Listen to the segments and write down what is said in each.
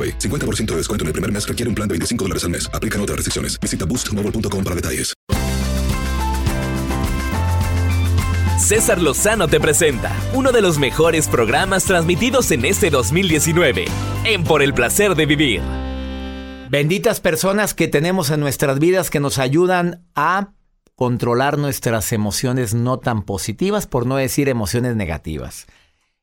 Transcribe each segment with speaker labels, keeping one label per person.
Speaker 1: AroPay. 50% de descuento en el primer mes requiere un plan de 25 dólares al mes. Aplican otras restricciones. Visita boostmobile.com para detalles.
Speaker 2: César Lozano te presenta uno de los mejores programas transmitidos en este 2019 en Por el placer de vivir.
Speaker 3: Benditas personas que tenemos en nuestras vidas que nos ayudan a controlar nuestras emociones no tan positivas, por no decir emociones negativas.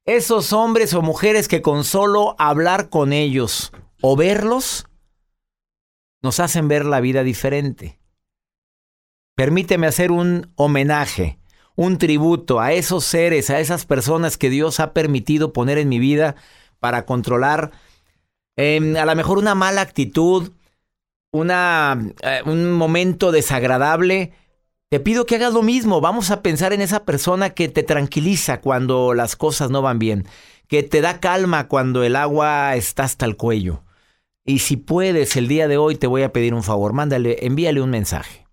Speaker 3: Esos hombres o mujeres que con solo hablar con ellos o verlos nos hacen ver la vida diferente. Permíteme hacer un homenaje, un tributo a esos seres, a esas personas que Dios ha permitido poner en mi vida para controlar em, a lo mejor una mala actitud, una, eh, un momento desagradable te pido que hagas lo mismo. Vamos a pensar en esa persona que te tranquiliza cuando las cosas no van bien, que te da calma cuando el agua está hasta el cuello. Y si puedes, el día de hoy te voy a pedir un favor. Mándale, envíale un mensaje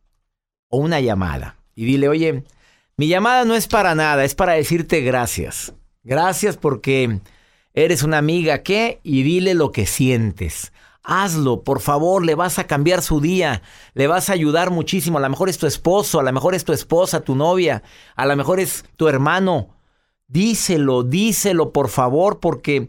Speaker 3: o una llamada y dile, oye, mi llamada no es para nada, es para decirte gracias. Gracias porque eres una amiga que y dile lo que sientes. Hazlo, por favor, le vas a cambiar su día, le vas a ayudar muchísimo. A lo mejor es tu esposo, a lo mejor es tu esposa, tu novia, a lo mejor es tu hermano. Díselo, díselo, por favor, porque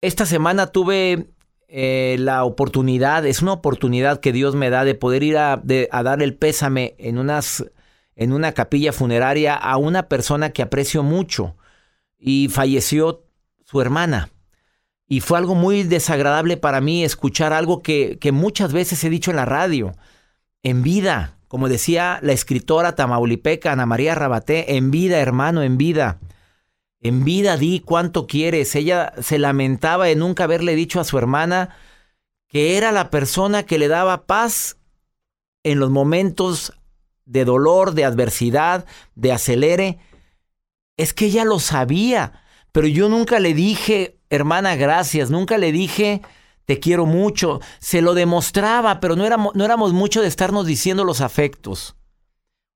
Speaker 3: esta semana tuve eh, la oportunidad, es una oportunidad que Dios me da de poder ir a, dar el pésame en, en una capilla funeraria a una persona que aprecio mucho y falleció su hermana. Y fue algo muy desagradable para mí escuchar algo que, que muchas veces he dicho en la radio. En vida, como decía la escritora tamaulipeca Ana María Rabaté, en vida, hermano, en vida. En vida di cuánto quieres. Ella se lamentaba de nunca haberle dicho a su hermana que era la persona que le daba paz en los momentos de dolor, de adversidad, de acelere. Es que ella lo sabía, pero yo nunca le dije, hermana, gracias. Nunca le dije, te quiero mucho. Se lo demostraba, pero no éramos, no éramos mucho de estarnos diciendo los afectos.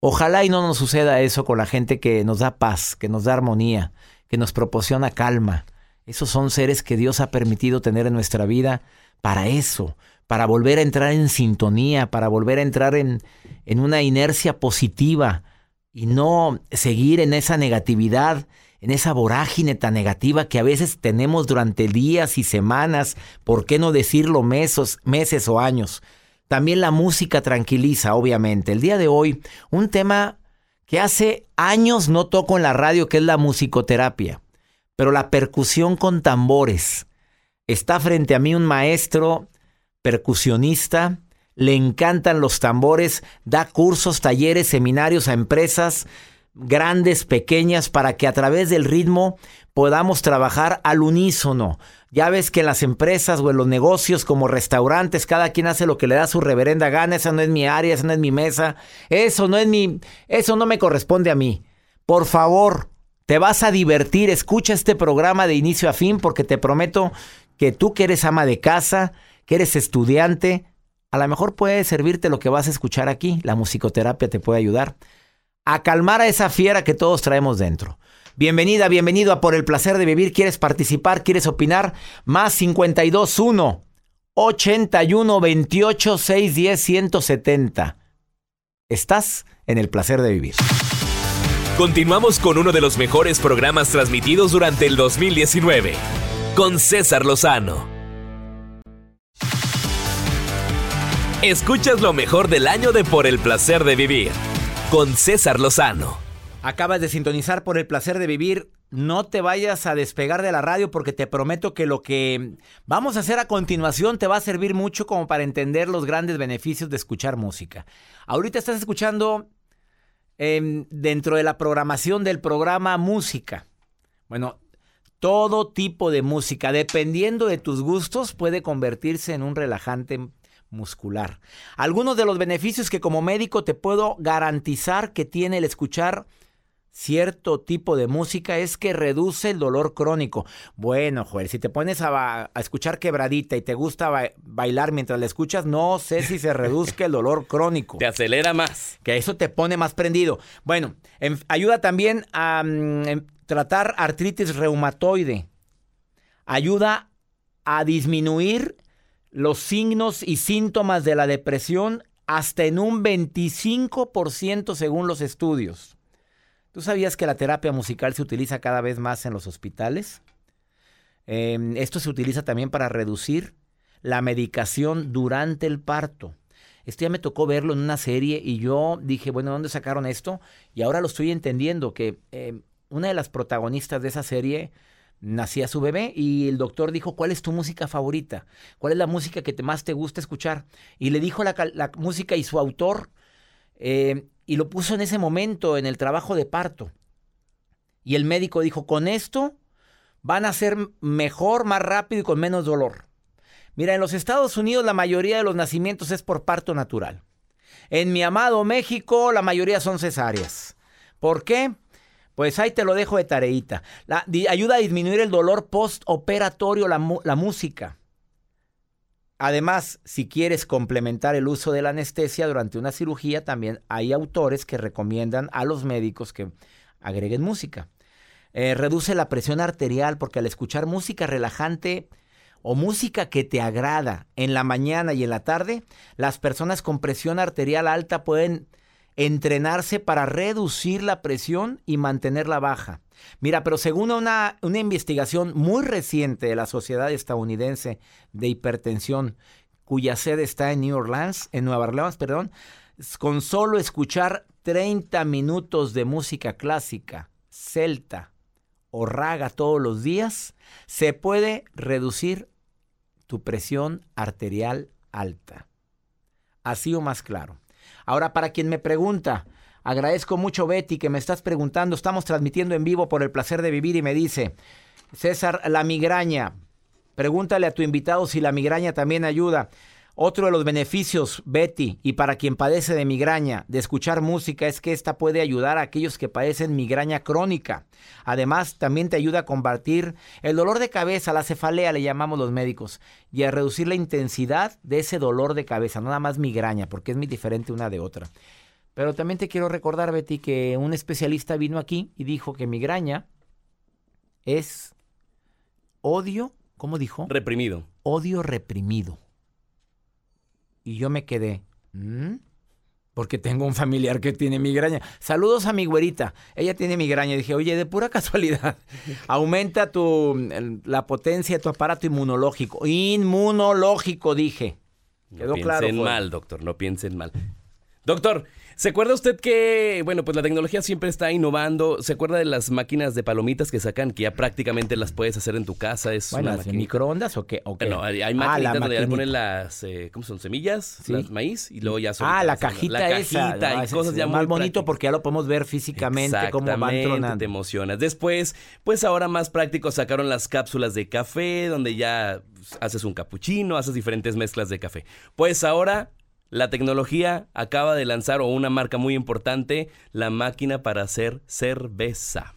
Speaker 3: Ojalá y no nos suceda eso con la gente que nos da paz, que nos da armonía, que nos proporciona calma. Esos son seres que Dios ha permitido tener en nuestra vida para eso, para volver a entrar en sintonía, para volver a entrar en, en una inercia positiva y no seguir en esa negatividad en esa vorágine tan negativa que a veces tenemos durante días y semanas, ¿por qué no decirlo meses, meses o años? También la música tranquiliza, obviamente. El día de hoy, un tema que hace años no toco en la radio, que es la musicoterapia, pero la percusión con tambores. Está frente a mí un maestro percusionista, le encantan los tambores, da cursos, talleres, seminarios a empresas, grandes, pequeñas, para que a través del ritmo podamos trabajar al unísono. Ya ves que en las empresas o en los negocios como restaurantes, cada quien hace lo que le da su reverenda gana, esa no es mi área, esa no es mi mesa, eso no es mi, eso no me corresponde a mí. Por favor, te vas a divertir, escucha este programa de inicio a fin porque te prometo que tú que eres ama de casa, que eres estudiante, A lo mejor puede servirte lo que vas a escuchar aquí. La musicoterapia te puede ayudar a calmar a esa fiera que todos traemos dentro. Bienvenida, bienvenido a Por el placer de vivir. ¿Quieres participar? ¿Quieres opinar? Más 521 81 28 610 170. Estás en el placer de vivir.
Speaker 2: Continuamos con uno de los mejores programas transmitidos durante el 2019, con César Lozano. Escuchas lo mejor del año de Por el placer de vivir, con César Lozano.
Speaker 3: Acabas de sintonizar por el placer de vivir. No te vayas a despegar de la radio porque te prometo que lo que vamos a hacer a continuación te va a servir mucho como para entender los grandes beneficios de escuchar música. Ahorita estás escuchando em, dentro de la programación del programa música. Bueno, todo tipo de música, dependiendo de tus gustos, puede convertirse en un relajante muscular. Algunos de los beneficios que como médico te puedo garantizar que tiene el escuchar cierto tipo de música es que reduce el dolor crónico. Bueno, Joel, si te pones a, escuchar quebradita y te gusta bailar mientras la escuchas, no sé si se reduzca el dolor crónico.
Speaker 4: Te acelera más.
Speaker 3: Que eso te pone más prendido. Bueno, ayuda también a mm, tratar artritis reumatoide. Ayuda a disminuir los signos y síntomas de la depresión hasta en un 25% según los estudios. ¿Tú sabías que la terapia musical se utiliza cada vez más en los hospitales? Em, esto se utiliza también para reducir la medicación durante el parto. Esto ya me tocó verlo en una serie y yo dije, bueno, ¿dónde sacaron esto? Y ahora lo estoy entendiendo, que em, una de las protagonistas de esa serie nacía su bebé y el doctor dijo, ¿cuál es tu música favorita? ¿Cuál es la música que más te gusta escuchar? Y le dijo la, la música y su autor eh, y lo puso en ese momento en el trabajo de parto. Y el médico dijo, con esto van a ser mejor, más rápido y con menos dolor. Mira, en los Estados Unidos la mayoría de los nacimientos es por parto natural. En mi amado México la mayoría son cesáreas. ¿Por qué? Pues ahí te lo dejo de tareita. ayuda a disminuir el dolor postoperatorio la, la música. Además, si quieres complementar el uso de la anestesia durante una cirugía, también hay autores que recomiendan a los médicos que agreguen música. Eh, reduce la presión arterial porque al escuchar música relajante o música que te agrada en la mañana y en la tarde, las personas con presión arterial alta pueden entrenarse para reducir la presión y mantenerla baja. Mira, pero según una, una investigación muy reciente de la Sociedad Estadounidense de Hipertensión, cuya sede está en New Orleans, en Nueva Orleans, perdón, con solo escuchar 30 minutos de música clásica, celta o raga todos los días, se puede reducir tu presión arterial alta. Así o más claro. Ahora, para quien me pregunta, agradezco mucho Betty que me estás preguntando, estamos transmitiendo en vivo por el placer de vivir y me dice, César, la migraña, pregúntale a tu invitado si la migraña también ayuda. Otro de los beneficios, Betty, y para quien padece de migraña, de escuchar música, es que esta puede ayudar a aquellos que padecen migraña crónica. Además, también te ayuda a combatir el dolor de cabeza, la cefalea, le llamamos los médicos, y a reducir la intensidad de ese dolor de cabeza, nada más migraña, porque es muy diferente una de otra. Pero también te quiero recordar, Betty, que un especialista vino aquí y dijo que migraña es odio, ¿cómo dijo?
Speaker 4: Reprimido.
Speaker 3: Odio reprimido. Y yo me quedé, ¿Mm? porque tengo un familiar que tiene migraña. Saludos a mi güerita, ella tiene migraña. dije, oye, de pura casualidad, aumenta tu, la potencia de tu aparato inmunológico. Inmunológico, dije.
Speaker 4: Quedó no piensen mal, doctor, no piensen mal. Doctor, ¿Se acuerda usted que, bueno, pues la tecnología siempre está innovando? ¿Se acuerda de las máquinas de palomitas que sacan que ya prácticamente las puedes hacer en tu casa? Es
Speaker 3: bueno, una microondas o qué?
Speaker 4: No, hay, hay ah, máquinas donde ya ponen las, eh, ¿cómo son? Semillas, las maíz y luego ya son.
Speaker 3: Ah, la cajita la esa. Cajita y cosas ya más bonito porque ya lo podemos ver físicamente cómo van tronando.
Speaker 4: te emocionas. Después, pues ahora más práctico sacaron las cápsulas de café donde ya haces un capuchino, haces diferentes mezclas de café. Pues ahora la tecnología acaba de lanzar, o una marca muy importante, la máquina para hacer cerveza.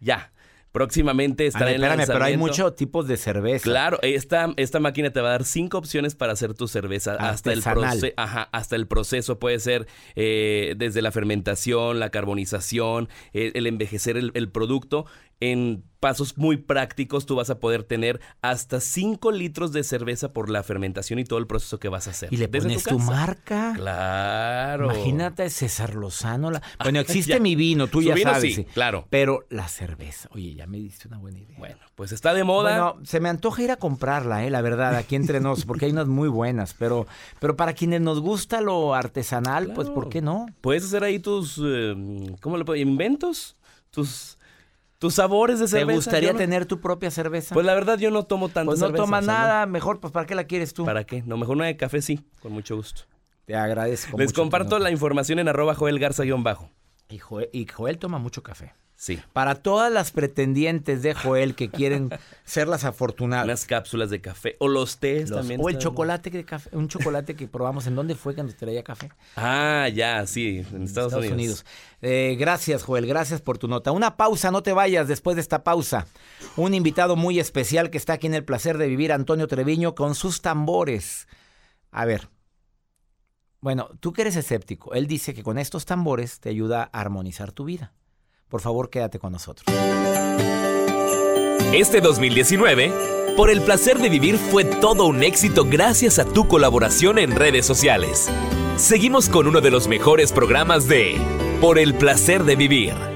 Speaker 4: Ya. Próximamente estará en
Speaker 3: espérame, pero hay muchos tipos de cerveza.
Speaker 4: Claro, esta, esta máquina te va a dar cinco opciones para hacer tu cerveza. Hasta el, proce- ajá, hasta el proceso puede ser eh, desde la fermentación, la carbonización, eh, el envejecer el, el producto. En pasos muy prácticos tú vas a poder tener hasta 5 litros de cerveza por la fermentación y todo el proceso que vas a hacer.
Speaker 3: Y le pones tu, marca.
Speaker 4: Claro.
Speaker 3: Imagínate César Lozano. la- Bueno, existe
Speaker 4: Ya.
Speaker 3: mi vino, tú
Speaker 4: Su
Speaker 3: ya
Speaker 4: vino
Speaker 3: sabes.
Speaker 4: sí, claro.
Speaker 3: Pero la cerveza, oye, ya me diste una buena idea.
Speaker 4: Bueno, pues está de moda.
Speaker 3: Bueno, se me antoja ir a comprarla, eh, la verdad, aquí entre nos, porque hay unas muy buenas, pero, pero para quienes nos gusta lo artesanal, pues ¿por qué no?
Speaker 4: Puedes hacer ahí tus, eh, ¿cómo le puedo? Inventos, tus, tus sabores de
Speaker 3: ¿Te
Speaker 4: cerveza.
Speaker 3: gustaría
Speaker 4: Yo no-
Speaker 3: tener tu propia cerveza?
Speaker 4: Pues la verdad yo no tomo tanta
Speaker 3: Pues no
Speaker 4: cerveza,
Speaker 3: tomas
Speaker 4: o sea, no.
Speaker 3: nada, mejor, pues ¿para qué la quieres tú?
Speaker 4: ¿Para qué? No, mejor una de café sí, con mucho gusto.
Speaker 3: Te agradezco.
Speaker 4: Les
Speaker 3: mucho
Speaker 4: comparto la información en arroba Joel Garza guion bajo.
Speaker 3: Y Joel, y Joel toma mucho café.
Speaker 4: Sí.
Speaker 3: Para todas las pretendientes de Joel que quieren ser las afortunadas.
Speaker 4: Unas cápsulas de café. O los tés
Speaker 3: Los-
Speaker 4: también.
Speaker 3: o el chocolate de café, un chocolate que probamos. ¿En dónde fue que nos traía café?
Speaker 4: Ah, ya, sí, en Estados, Unidos.
Speaker 3: Eh, gracias, Joel. Gracias por tu nota. Una pausa, no te vayas después de esta pausa. Un invitado muy especial que está aquí en el placer de vivir, Antonio Treviño, con sus tambores. A ver. Bueno, tú que eres escéptico, él dice que con estos tambores te ayuda a armonizar tu vida. Por favor, quédate con nosotros.
Speaker 2: Este 2019, por el placer de vivir fue todo un éxito gracias a tu colaboración en redes sociales. Seguimos con uno de los mejores programas de Por el placer de vivir.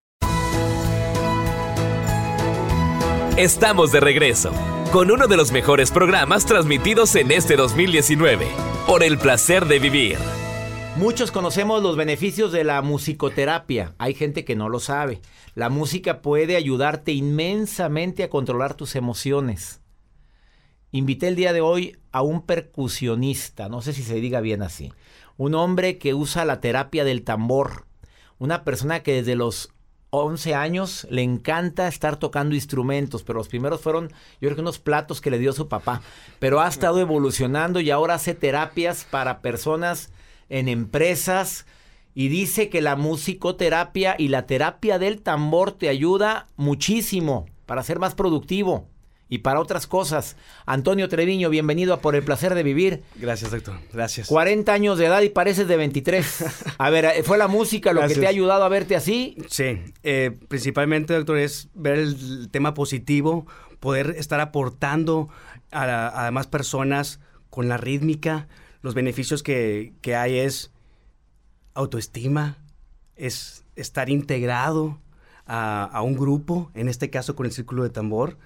Speaker 2: Estamos de regreso con uno de los mejores programas transmitidos en este 2019. Por el placer de vivir.
Speaker 3: Muchos conocemos los beneficios de la musicoterapia. Hay gente que no lo sabe. La música puede ayudarte inmensamente a controlar tus emociones. Invité el día de hoy a un percusionista, no sé si se diga bien así. Un hombre que usa la terapia del tambor. Una persona que desde los 11 años le encanta estar tocando instrumentos, pero los primeros fueron, yo creo que unos platos que le dio su papá. Pero ha estado evolucionando y ahora hace terapias para personas en empresas y dice que la musicoterapia y la terapia del tambor te ayuda muchísimo para ser más productivo y para otras cosas. Antonio Treviño, bienvenido a Por el Placer de Vivir.
Speaker 5: Gracias, doctor. Gracias.
Speaker 3: 40 años de edad y pareces de 23. A ver, eh, ¿fue la música lo que te ha ayudado a verte así?
Speaker 5: Sí, eh, principalmente, doctor, es ver el tema positivo, poder estar aportando a, la- a más personas con la rítmica. Los beneficios que, que hay es autoestima, es estar integrado a, a un grupo, en este caso con el Círculo de Tambor.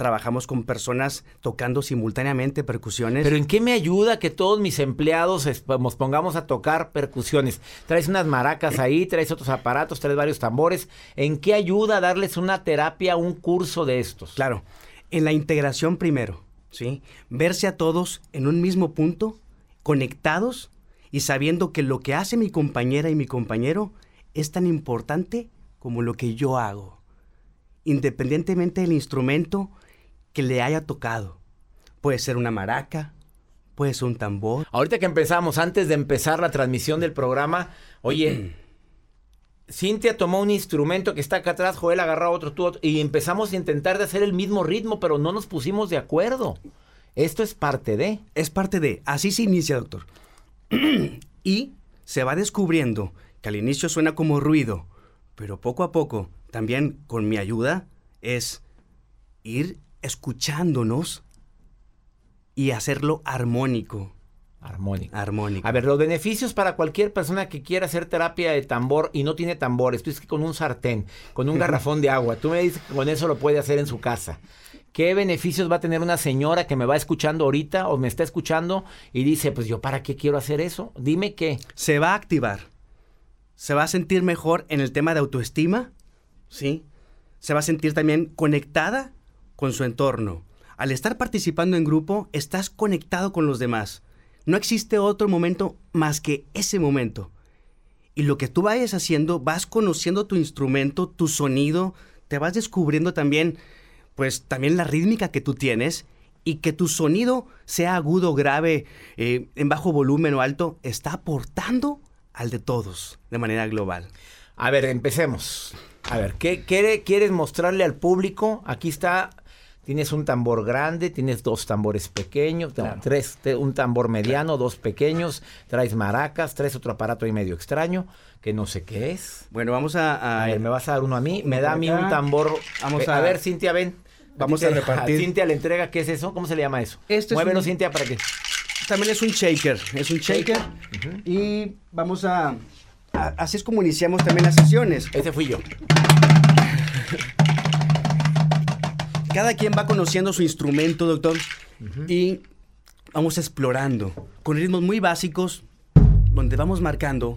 Speaker 5: Trabajamos con personas tocando simultáneamente percusiones.
Speaker 3: Pero ¿en qué me ayuda que todos mis empleados es- nos pongamos a tocar percusiones? Traes unas maracas ahí, traes otros aparatos, traes varios tambores. ¿En qué ayuda darles una terapia, un curso de estos?
Speaker 5: Claro, en la integración primero, ¿sí? Verse a todos en un mismo punto, conectados y sabiendo que lo que hace mi compañera y mi compañero es tan importante como lo que yo hago, independientemente del instrumento que le haya tocado. Puede ser una maraca, puede ser un tambor.
Speaker 3: Ahorita que empezamos, antes de empezar la transmisión del programa, oye, Cintia tomó un instrumento que está acá atrás, Joel agarró otro, tú otro, y empezamos a intentar de hacer el mismo ritmo, pero no nos pusimos de acuerdo. Esto es parte de...
Speaker 5: Es parte de, así se inicia, doctor. y se va descubriendo que al inicio suena como ruido, pero poco a poco, también con mi ayuda, es ir escuchándonos y hacerlo armónico.
Speaker 3: Armónico.
Speaker 5: Armónico.
Speaker 3: A ver, los beneficios para cualquier persona que quiera hacer terapia de tambor y no tiene tambores. Tú dices que con un sartén, con un garrafón de agua, tú me dices que con eso lo puede hacer en su casa. ¿Qué beneficios va a tener una señora que me va escuchando ahorita o me está escuchando y dice, pues yo para qué quiero hacer eso? Dime qué.
Speaker 5: se va a activar. Se va a sentir mejor en el tema de autoestima, ¿sí? se va a sentir también conectada con su entorno. Al estar participando en grupo, estás conectado con los demás. No existe otro momento más que ese momento. Y lo que tú vayas haciendo, vas conociendo tu instrumento, tu sonido, te vas descubriendo también, pues también la rítmica que tú tienes y que tu sonido sea agudo, grave, eh, en bajo volumen o alto, está aportando al de todos de manera global.
Speaker 3: A ver, empecemos. A ver, ¿qué quiere, quieres mostrarle al público? Aquí está, tienes un tambor grande, tienes dos tambores pequeños, no, tres, un tambor mediano, dos pequeños, traes maracas, traes otro aparato ahí medio extraño, que no sé qué es.
Speaker 5: Bueno, vamos a... a-
Speaker 3: A ver, me vas a dar uno a mí, me da a mí un tambor.
Speaker 5: Vamos
Speaker 3: a...
Speaker 5: a-
Speaker 3: ver, Cintia, ven.
Speaker 5: Vamos a
Speaker 3: te-
Speaker 5: repartir.
Speaker 3: Cintia le entrega, ¿qué es eso? ¿Cómo se le llama eso?
Speaker 5: Esto es
Speaker 3: Muévelo,
Speaker 5: un-
Speaker 3: Cintia, para que...
Speaker 5: También es un shaker, es un shaker. Y vamos a, a- Así es como iniciamos también las sesiones.
Speaker 3: Ese fui yo.
Speaker 5: Cada quien va conociendo su instrumento, doctor, y vamos explorando con ritmos muy básicos, donde vamos marcando.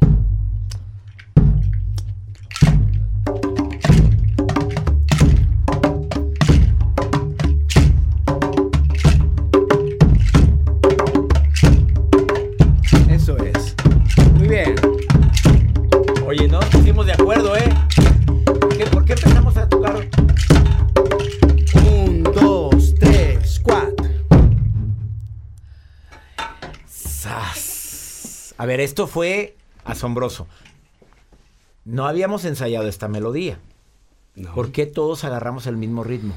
Speaker 3: Ver, esto fue asombroso. No habíamos ensayado esta melodía.
Speaker 5: No.
Speaker 3: ¿Por qué todos agarramos el mismo ritmo?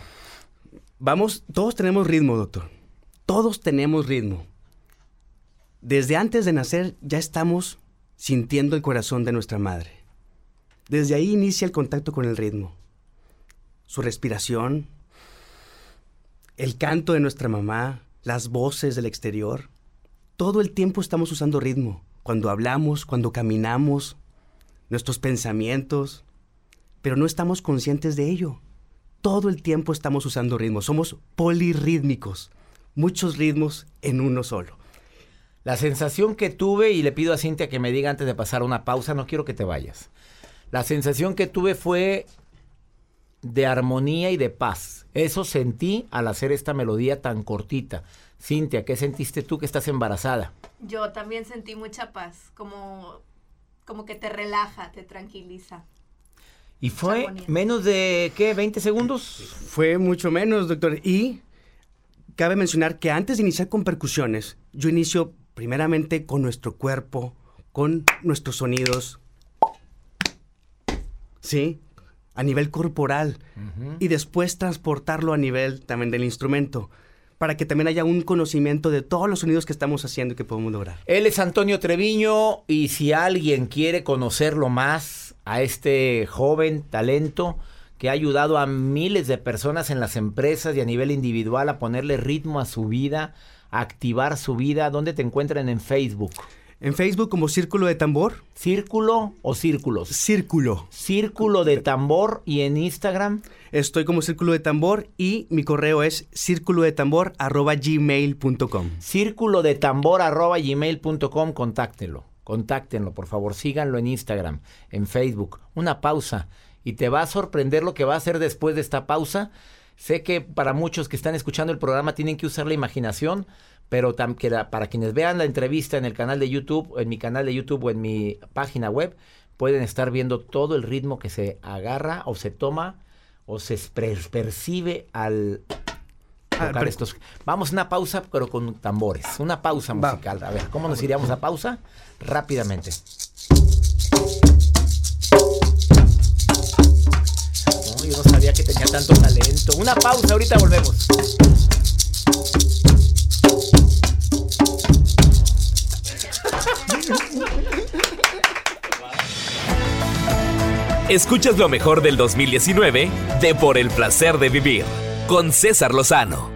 Speaker 5: Vamos, todos tenemos ritmo, doctor. Todos tenemos ritmo. Desde antes de nacer ya estamos sintiendo el corazón de nuestra madre. Desde ahí inicia el contacto con el ritmo. Su respiración, el canto de nuestra mamá, las voces del exterior. Todo el tiempo estamos usando ritmo. Cuando hablamos, cuando caminamos, nuestros pensamientos. Pero no estamos conscientes de ello todo el tiempo estamos usando ritmos. Somos polirrítmicos. Muchos ritmos en uno solo.
Speaker 3: La sensación que tuve, y le pido a Cintia que me diga antes de pasar una pausa, no quiero que te vayas. La sensación que tuve fue de armonía y de paz. Eso sentí al hacer esta melodía tan cortita. Cintia, ¿qué sentiste tú que estás embarazada?
Speaker 6: Yo también sentí mucha paz, como, como que te relaja, te tranquiliza.
Speaker 3: Y fue menos de, ¿qué? ¿20 segundos?
Speaker 5: Fue mucho menos, doctor. Y cabe mencionar que antes de iniciar con percusiones, yo inicio primeramente con nuestro cuerpo, con nuestros sonidos. ¿Sí? A nivel corporal. Y después transportarlo a nivel también del instrumento. Para que también haya un conocimiento de todos los sonidos que estamos haciendo y que podemos lograr.
Speaker 3: Él es Antonio Treviño y si alguien quiere conocerlo más a este joven talento que ha ayudado a miles de personas en las empresas y a nivel individual a ponerle ritmo a su vida, a activar su vida, ¿dónde te encuentran en Facebook?
Speaker 5: En Facebook como Círculo de Tambor.
Speaker 3: ¿Círculo o círculos?
Speaker 5: Círculo.
Speaker 3: Círculo de tambor y en Instagram.
Speaker 5: Estoy como Círculo de Tambor y mi correo es círculo de tambor gmail.com.
Speaker 3: Círculo de tambor arroba gmail.com, contáctenlo. Contáctenlo, por favor, síganlo en Instagram, en Facebook. Una pausa y te va a sorprender lo que va a hacer después de esta pausa. Sé que para muchos que están escuchando el programa tienen que usar la imaginación, pero tam- que la- para quienes vean la entrevista en el canal de YouTube, en mi canal de YouTube o en mi página web, pueden estar viendo todo el ritmo que se agarra o se toma o se per- percibe al
Speaker 5: Ah,
Speaker 3: tocar
Speaker 5: pero-
Speaker 3: estos. Vamos a una pausa, pero con tambores. Una pausa
Speaker 5: Va.
Speaker 3: musical. A ver, ¿cómo nos iríamos a pausa? Rápidamente. Tanto talento. Una pausa, ahorita volvemos.
Speaker 2: Escuchas lo mejor del 2019 de Por el placer de vivir con César Lozano.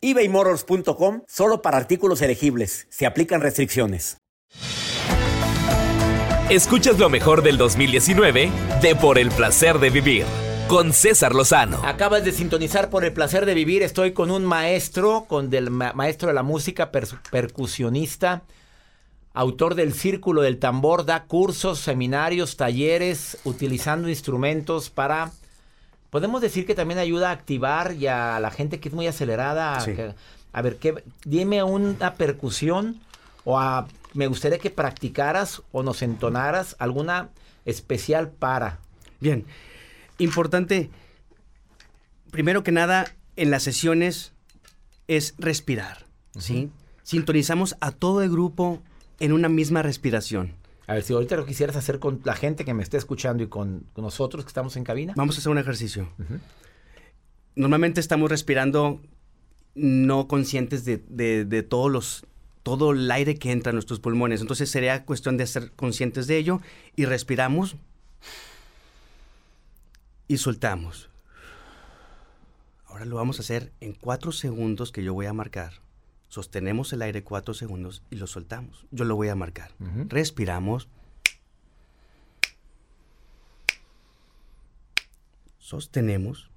Speaker 3: ebaymotors.com solo para artículos elegibles. Se aplican restricciones.
Speaker 2: Escuchas lo mejor del 2019 de Por el placer de vivir con César Lozano.
Speaker 3: Acabas de sintonizar por el placer de vivir. Estoy con un maestro, con del maestro de la música, percusionista, autor del Círculo del Tambor, da cursos, seminarios, talleres, utilizando instrumentos para podemos decir que también ayuda a activar y a la gente que es muy acelerada. A, ver, ¿qué, dime una percusión o me gustaría que practicaras o nos entonaras alguna especial para.
Speaker 5: Bien, importante, primero que nada, en las sesiones es respirar, ¿sí? Sintonizamos a todo el grupo en una misma respiración.
Speaker 3: A ver, si ahorita lo quisieras hacer con la gente que me esté escuchando y con, nosotros que estamos en cabina.
Speaker 5: Vamos a hacer un ejercicio. Normalmente estamos respirando no conscientes de, todos los, todo el aire que entra en nuestros pulmones. Entonces sería cuestión de ser conscientes de ello y respiramos y soltamos. Ahora lo vamos a hacer en cuatro segundos que yo voy a marcar. Sostenemos el aire cuatro segundos y lo soltamos. Yo lo voy a marcar. Respiramos. Sostenemos.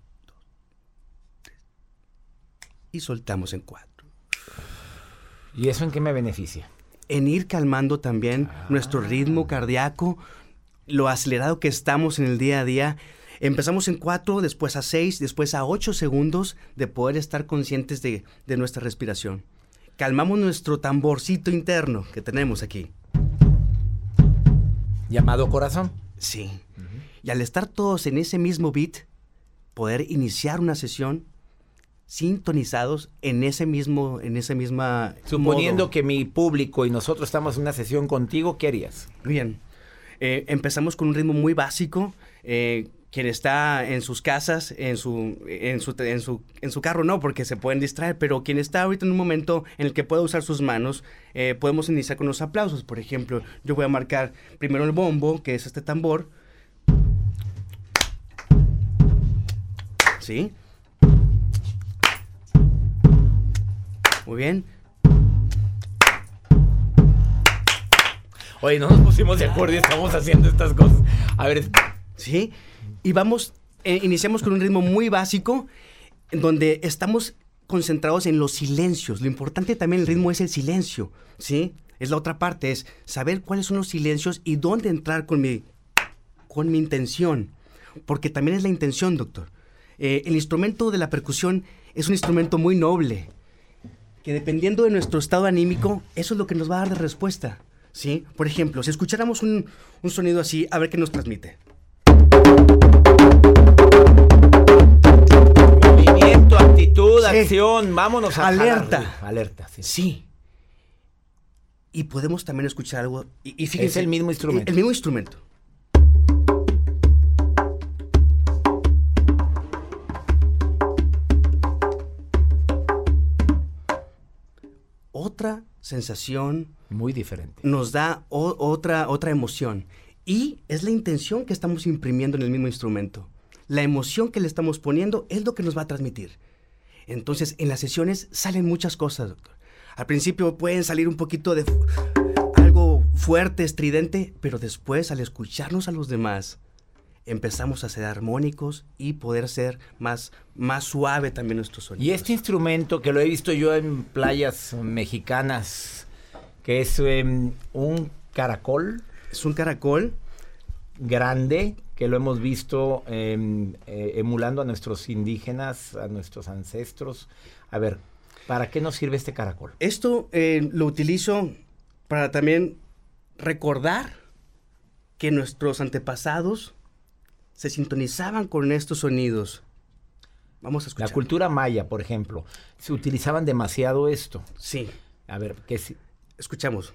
Speaker 5: y soltamos en cuatro.
Speaker 3: ¿Y eso en qué me beneficia?
Speaker 5: En ir calmando también nuestro ritmo cardíaco, lo acelerado que estamos en el día a día. Empezamos en cuatro, después a seis, después a ocho segundos de poder estar conscientes de nuestra respiración calmamos nuestro tamborcito interno que tenemos aquí.
Speaker 3: Llamado corazón.
Speaker 5: Sí. Y al estar todos en ese mismo beat, poder iniciar una sesión sintonizados en ese mismo, en ese misma.
Speaker 3: Suponiendo que mi público y nosotros estamos en una sesión contigo, ¿qué harías?
Speaker 5: Bien. Eh, empezamos con un ritmo muy básico. Eh, quien está en sus casas, en su, en su, en su, en su carro, no, porque se pueden distraer, pero quien está ahorita en un momento en el que puede usar sus manos, eh, podemos iniciar con los aplausos. Por ejemplo, yo voy a marcar primero el bombo, que es este tambor. ¿Sí? Muy bien.
Speaker 3: Oye, no nos pusimos de acuerdo y estamos haciendo estas cosas. A ver.
Speaker 5: ¿Sí? Y vamos, eh, iniciamos con un ritmo muy básico, donde estamos concentrados en los silencios. Lo importante también el ritmo es el silencio, ¿sí? Es la otra parte, es saber cuáles son los silencios y dónde entrar con mi, con mi intención. Porque también es la intención, doctor. Eh, el instrumento de la percusión es un instrumento muy noble, que dependiendo de nuestro estado anímico, eso es lo que nos va a dar de respuesta. ¿sí? Por ejemplo, si escucháramos un, un sonido así, a ver qué nos transmite.
Speaker 3: Actitud, acción, vámonos a
Speaker 5: alerta.
Speaker 3: alerta,
Speaker 5: sí. Y podemos también escuchar algo. Y,
Speaker 3: fíjense, es el mismo instrumento.
Speaker 5: El, mismo instrumento. Otra sensación.
Speaker 3: Muy diferente.
Speaker 5: Nos da otra, otra emoción. Y es la intención que estamos imprimiendo en el mismo instrumento. La emoción que le estamos poniendo es lo que nos va a transmitir. Entonces, en las sesiones salen muchas cosas, doctor. Al principio pueden salir un poquito de algo fuerte, estridente, pero después, al escucharnos a los demás, empezamos a ser armónicos y poder ser más, más suave también nuestro sonido.
Speaker 3: Y este instrumento que lo he visto yo en playas mexicanas, que es em, un caracol.
Speaker 5: Es un caracol
Speaker 3: grande que lo hemos visto em, eh, emulando a nuestros indígenas, a nuestros ancestros. A ver, ¿para qué nos sirve este caracol?
Speaker 5: Esto eh, lo utilizo para también recordar que nuestros antepasados se sintonizaban con estos sonidos. Vamos a escuchar.
Speaker 3: La cultura maya, por ejemplo, se utilizaban demasiado esto.
Speaker 5: Sí.
Speaker 3: A ver, ¿qué si
Speaker 5: Escuchamos.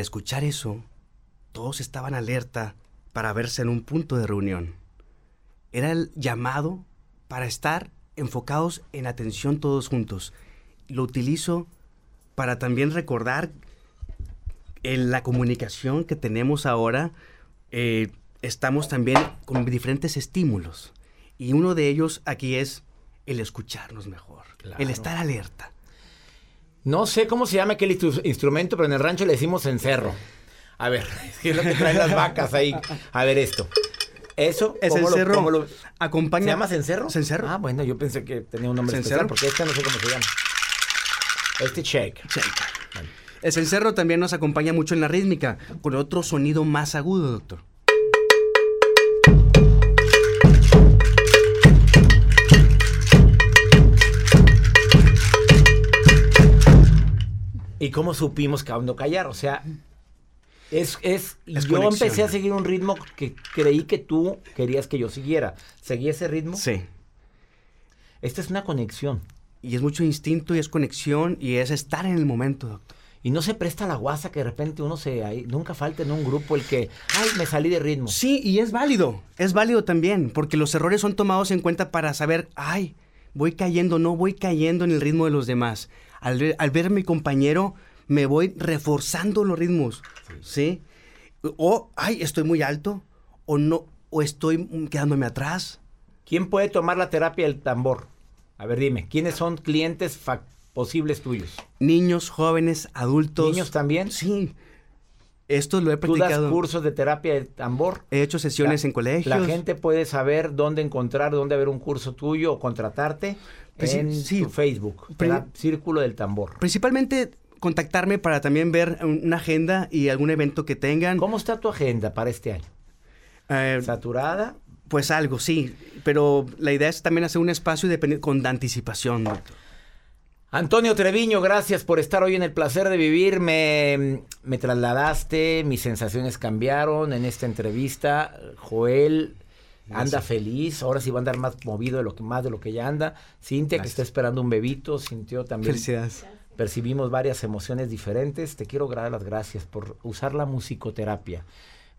Speaker 5: Al escuchar eso, todos estaban alerta para verse en un punto de reunión. Era el llamado para estar enfocados en atención todos juntos. Lo utilizo para también recordar en la comunicación que tenemos ahora, eh, estamos también con diferentes estímulos. Y uno de ellos aquí es el escucharnos mejor, el estar alerta.
Speaker 3: No sé cómo se llama aquel instru- instrumento, pero en el rancho le decimos cencerro. A ver, es lo que traen las vacas ahí. A ver esto. Eso
Speaker 5: Es el
Speaker 3: ¿cómo lo-
Speaker 5: cerro.
Speaker 3: lo-
Speaker 5: Acompaña.
Speaker 3: ¿Se llama cencerro?
Speaker 5: Cencerro.
Speaker 3: Ah, bueno, yo pensé que tenía un nombre
Speaker 5: ¿Cencerro?
Speaker 3: especial porque este no sé cómo se llama. Este shake.
Speaker 5: El cencerro también nos acompaña mucho en la rítmica, con otro sonido más agudo, doctor.
Speaker 3: ¿Y cómo supimos cuándo callar? O sea, es, es,
Speaker 5: Es
Speaker 3: yo
Speaker 5: conexión.
Speaker 3: empecé a seguir un ritmo que creí que tú querías que yo siguiera. ¿Seguí ese ritmo?
Speaker 5: Sí.
Speaker 3: Esta es una conexión.
Speaker 5: Y es mucho instinto y es conexión y es estar en el momento, doctor.
Speaker 3: Y no se presta la guasa que de repente uno se... ahí- nunca falta en un grupo el que... Ay, me salí de ritmo.
Speaker 5: Sí, y es válido. Es válido también, porque los errores son tomados en cuenta para saber, ay, voy cayendo, no voy cayendo en el ritmo de los demás. Al ver, al ver a mi compañero, me voy reforzando los ritmos, ¿sí? O, ay, estoy muy alto, o no, o estoy quedándome atrás.
Speaker 3: ¿Quién puede tomar la terapia del tambor? A ver, dime, ¿quiénes son clientes posibles tuyos?
Speaker 5: Niños, jóvenes, adultos.
Speaker 3: ¿Niños también?
Speaker 5: Sí. Esto lo he
Speaker 3: ¿Tú das
Speaker 5: practicado.
Speaker 3: cursos de terapia del tambor?
Speaker 5: He hecho sesiones
Speaker 3: La-
Speaker 5: en colegios.
Speaker 3: La gente puede saber dónde encontrar, dónde ver un curso tuyo o contratarte en
Speaker 5: sí.
Speaker 3: tu Facebook, Círculo del Tambor.
Speaker 5: Principalmente contactarme para también ver un- una agenda y algún evento que tengan.
Speaker 3: ¿Cómo está tu agenda para este año?
Speaker 5: Eh,
Speaker 3: ¿Saturada?
Speaker 5: pues algo, sí. Pero la idea es también hacer un espacio con anticipación, doctor.
Speaker 3: Antonio Treviño, gracias por estar hoy en el placer de vivir. Me, me trasladaste, mis sensaciones cambiaron en esta entrevista. Joel anda feliz, ahora sí va a andar más movido de lo que más de lo que ya anda. Cintia que está esperando un bebito, sintió también.
Speaker 5: Felicidades.
Speaker 3: Percibimos varias emociones diferentes. Te quiero dar las gracias por usar la musicoterapia.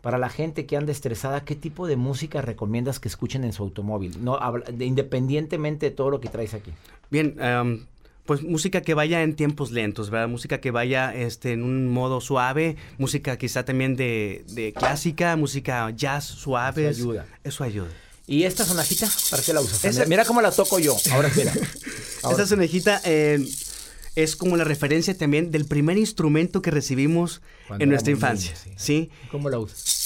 Speaker 3: Para la gente que anda estresada, ¿qué tipo de música recomiendas que escuchen en su automóvil? No, habla- de- independientemente de todo lo que traes aquí.
Speaker 5: Bien, em, pues música que vaya en tiempos lentos, ¿verdad? Música que vaya este, en un modo suave, música quizá también de, de clásica, música jazz suave.
Speaker 3: Eso ayuda.
Speaker 5: Eso ayuda.
Speaker 3: ¿Y esta sonajita? ¿Para qué la usas?
Speaker 5: Esa-
Speaker 3: Mira, cómo la toco yo. Ahora mira. Ahora.
Speaker 5: Esta sonejita eh, es como la referencia también del primer instrumento que recibimos
Speaker 3: Cuando
Speaker 5: en nuestra infancia.
Speaker 3: niños,
Speaker 5: sí.
Speaker 3: ¿Cómo la usas?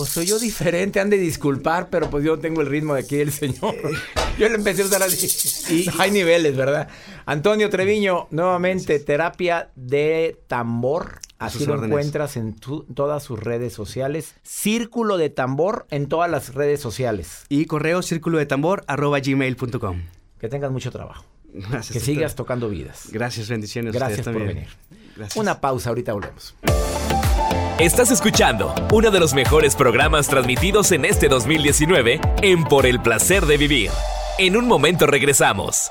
Speaker 3: Pues soy yo diferente, han de disculpar, pero pues yo tengo el ritmo de aquí del señor. Yo le empecé a usar así. Hay niveles, ¿verdad? Antonio Treviño, nuevamente, terapia de tambor. Así lo
Speaker 5: órdenes.
Speaker 3: encuentras en tu- todas sus redes sociales. Círculo de tambor en todas las redes sociales.
Speaker 5: Y correo círculo de tambor arroba gmail.com.
Speaker 3: Que tengas mucho trabajo.
Speaker 5: Gracias.
Speaker 3: Que sigas tocando vidas.
Speaker 5: Gracias, bendiciones.
Speaker 3: Gracias por
Speaker 5: también.
Speaker 3: venir.
Speaker 5: Gracias.
Speaker 3: Una pausa, ahorita volvemos.
Speaker 2: Estás escuchando uno de los mejores programas transmitidos en este 2019 en Por el placer de vivir. En un momento regresamos.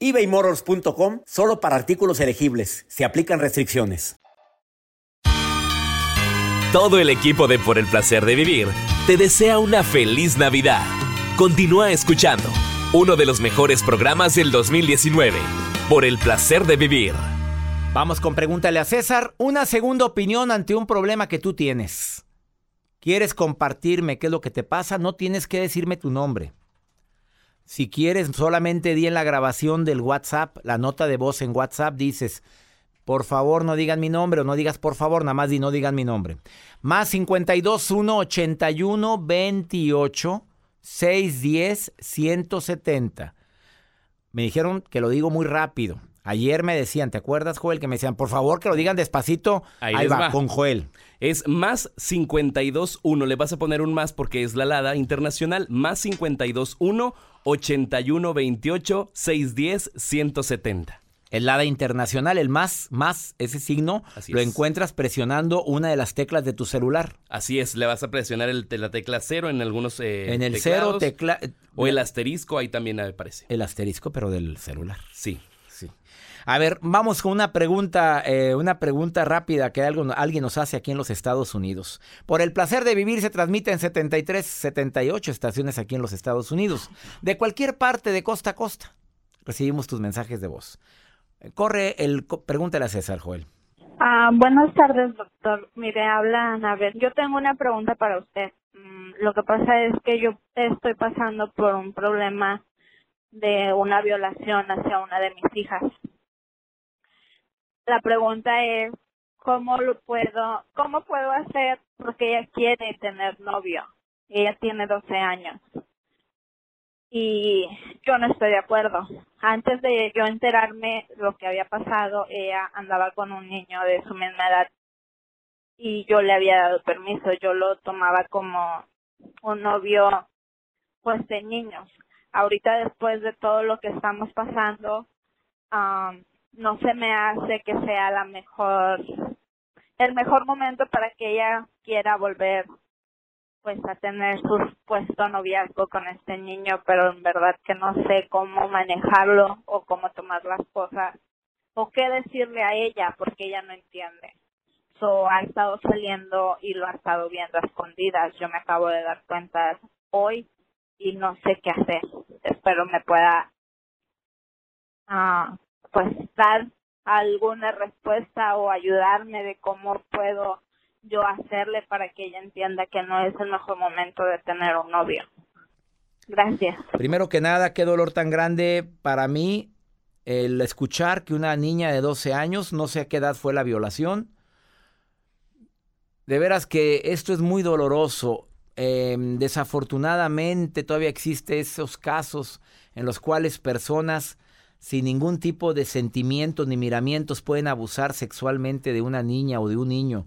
Speaker 7: ebaymotors.com solo para artículos elegibles. Se aplican restricciones.
Speaker 2: Todo el equipo de Por el placer de vivir te desea una feliz Navidad. Continúa escuchando uno de los mejores programas del 2019. Por el placer de vivir.
Speaker 3: Vamos con pregúntale a César. Una segunda opinión ante un problema que tú tienes. ¿Quieres compartirme qué es lo que te pasa? No tienes que decirme tu nombre. Si quieres, solamente di en la grabación del WhatsApp, la nota de voz en WhatsApp, dices, por favor no digan mi nombre o no digas por favor, nada más di no digan mi nombre. Más 52 1 81 28 610 170. Me dijeron que lo digo muy rápido. Ayer me decían, ¿te acuerdas, Joel? Que me decían, por favor, que lo digan despacito.
Speaker 4: Ahí
Speaker 3: va,
Speaker 4: va.
Speaker 3: con Joel.
Speaker 4: Es más 521. Le vas a poner un más porque es la Lada internacional. Más 521 8128 610 170.
Speaker 3: El LADA internacional, el más, más, ese signo,
Speaker 4: Así
Speaker 3: lo
Speaker 4: es.
Speaker 3: encuentras presionando una de las teclas de tu celular.
Speaker 4: Así es, le vas a presionar el, la tecla cero en algunos eh,
Speaker 3: en el cero tecla...
Speaker 4: O el asterisco, ahí también aparece.
Speaker 3: el asterisco, pero del celular.
Speaker 4: Sí.
Speaker 3: A ver, vamos con una pregunta, eh, una pregunta rápida que algo, alguien nos hace aquí en los Estados Unidos. Por el placer de vivir se transmite en 73, 78 estaciones aquí en los Estados Unidos. De cualquier parte, de costa a costa. Recibimos tus mensajes de voz. Corre el... Pregúntale a César, Joel.
Speaker 8: Ah, buenas tardes, doctor. Mire, habla Anabel. Yo tengo una pregunta para usted. Mm, Lo que pasa es que yo estoy pasando por un problema de una violación hacia una de mis hijas. La pregunta es, ¿cómo lo puedo, cómo puedo hacer? Porque ella quiere tener novio. Ella tiene 12 años. Y yo no estoy de acuerdo. Antes de yo enterarme lo que había pasado, ella andaba con un niño de su misma edad y yo le había dado permiso. Yo lo tomaba como un novio, pues, de niños. Ahorita, después de todo lo que estamos pasando, no se me hace que sea la mejor, el mejor momento para que ella quiera volver pues a tener su supuesto noviazgo con este niño, pero en verdad que no sé cómo manejarlo o cómo tomar las cosas o qué decirle a ella porque ella no entiende. So, ha estado saliendo y lo ha estado viendo a escondidas. Yo me acabo de dar cuenta hoy y no sé qué hacer. Espero me pueda ah, pues dar alguna respuesta o ayudarme de cómo puedo yo hacerle para que ella entienda que no es el mejor momento de tener un novio. Gracias.
Speaker 3: Primero que nada, qué dolor tan grande para mí el escuchar que una niña de 12 años, no sé a qué edad fue la violación. De veras que esto es muy doloroso. Eh, desafortunadamente todavía existen esos casos en los cuales personas sin ningún tipo de sentimientos ni miramientos pueden abusar sexualmente de una niña o de un niño.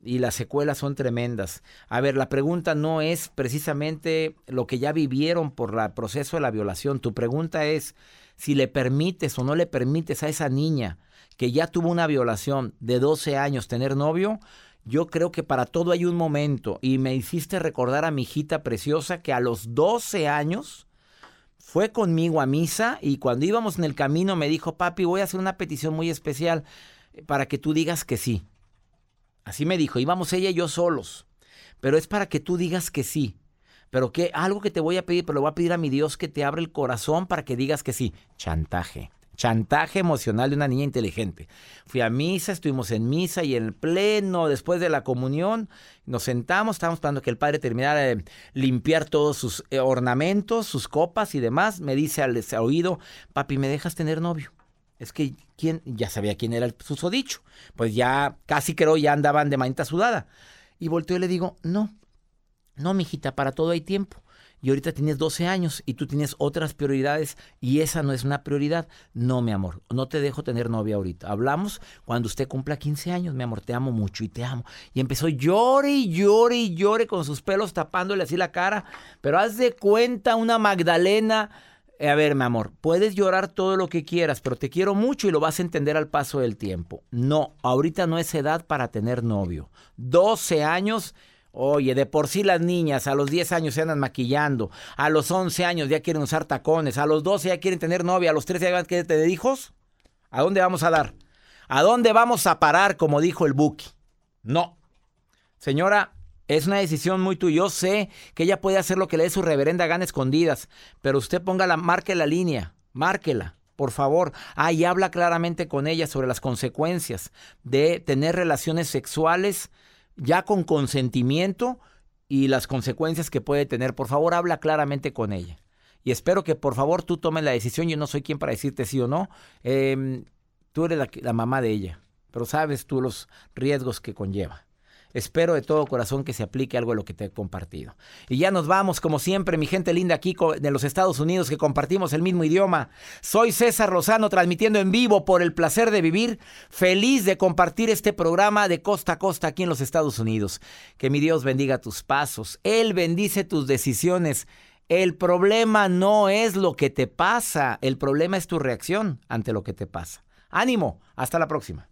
Speaker 3: Y las secuelas son tremendas. A ver, la pregunta no es precisamente lo que ya vivieron por el proceso de la violación. Tu pregunta es si le permites o no le permites a esa niña que ya tuvo una violación de 12 años tener novio. Yo creo que para todo hay un momento. Y me hiciste recordar a mi hijita preciosa que a los 12 años fue conmigo a misa y cuando íbamos en el camino me dijo, papi, voy a hacer una petición muy especial para que tú digas que sí. Así me dijo, íbamos ella y yo solos. Pero es para que tú digas que sí. Pero que algo que te voy a pedir, pero le voy a pedir a mi Dios que te abra el corazón para que digas que sí. Chantaje. Chantaje emocional de una niña inteligente. Fui a misa, estuvimos en misa y en pleno, después de la comunión, nos sentamos, estábamos esperando que el padre terminara de limpiar todos sus eh, ornamentos, sus copas y demás. Me dice al al oído, papi, ¿me dejas tener novio? Es que quién ya sabía quién era el susodicho. Pues ya casi creo ya andaban de manita sudada. Y volteo y le digo, no, no, mijita, para todo hay tiempo. Y ahorita tienes 12 años y tú tienes otras prioridades y esa no es una prioridad. No, mi amor, no te dejo tener novia ahorita. Hablamos cuando usted cumpla 15 años, mi amor, te amo mucho y te amo. Y empezó llore y llore y llore con sus pelos tapándole así la cara. Pero haz de cuenta una Magdalena. Eh, A ver, mi amor, puedes llorar todo lo que quieras, pero te quiero mucho y lo vas a entender al paso del tiempo. No, ahorita no es edad para tener novio. 12 años, oye, de por sí las niñas a los 10 años se andan maquillando, a los 11 años ya quieren usar tacones, a los 12 ya quieren tener novia, a los 13 ya quieren tener hijos. ¿A dónde vamos a dar? ¿A dónde vamos a parar, como dijo el Buki? No. Señora, es una decisión muy tuya. Yo sé que ella puede hacer lo que le dé su reverenda gana escondidas, pero usted ponga la, marque la línea, márquela, por favor. Ah, y habla claramente con ella sobre las consecuencias de tener relaciones sexuales ya con consentimiento y las consecuencias que puede tener. Por favor, habla claramente con ella. Y espero que por favor tú tomes la decisión. Yo no soy quien para decirte sí o no. Eh, tú eres la mamá de ella, pero sabes tú los riesgos que conlleva. Espero de todo corazón que se aplique algo de lo que te he compartido. Y ya nos vamos, como siempre, mi gente linda aquí de los Estados Unidos que compartimos el mismo idioma. Soy César Lozano, transmitiendo en vivo por el placer de vivir. Feliz de compartir este programa de costa a costa aquí en los Estados Unidos. Que mi Dios bendiga tus pasos. Él bendice tus decisiones. El problema no es lo que te pasa, el problema es tu reacción ante lo que te pasa. Ánimo, hasta la próxima.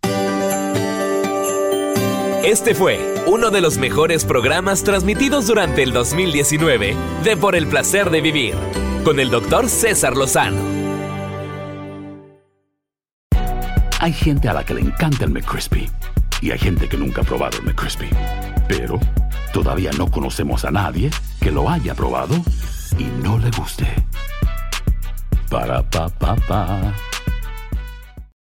Speaker 2: Este fue uno de los mejores programas transmitidos durante el 2019 de Por el Placer de Vivir, con el doctor César Lozano.
Speaker 9: Hay gente a la que le encanta el McCrispy y hay gente que nunca ha probado el McCrispy. Pero todavía no conocemos a nadie que lo haya probado y no le guste. Para, pa, pa, pa.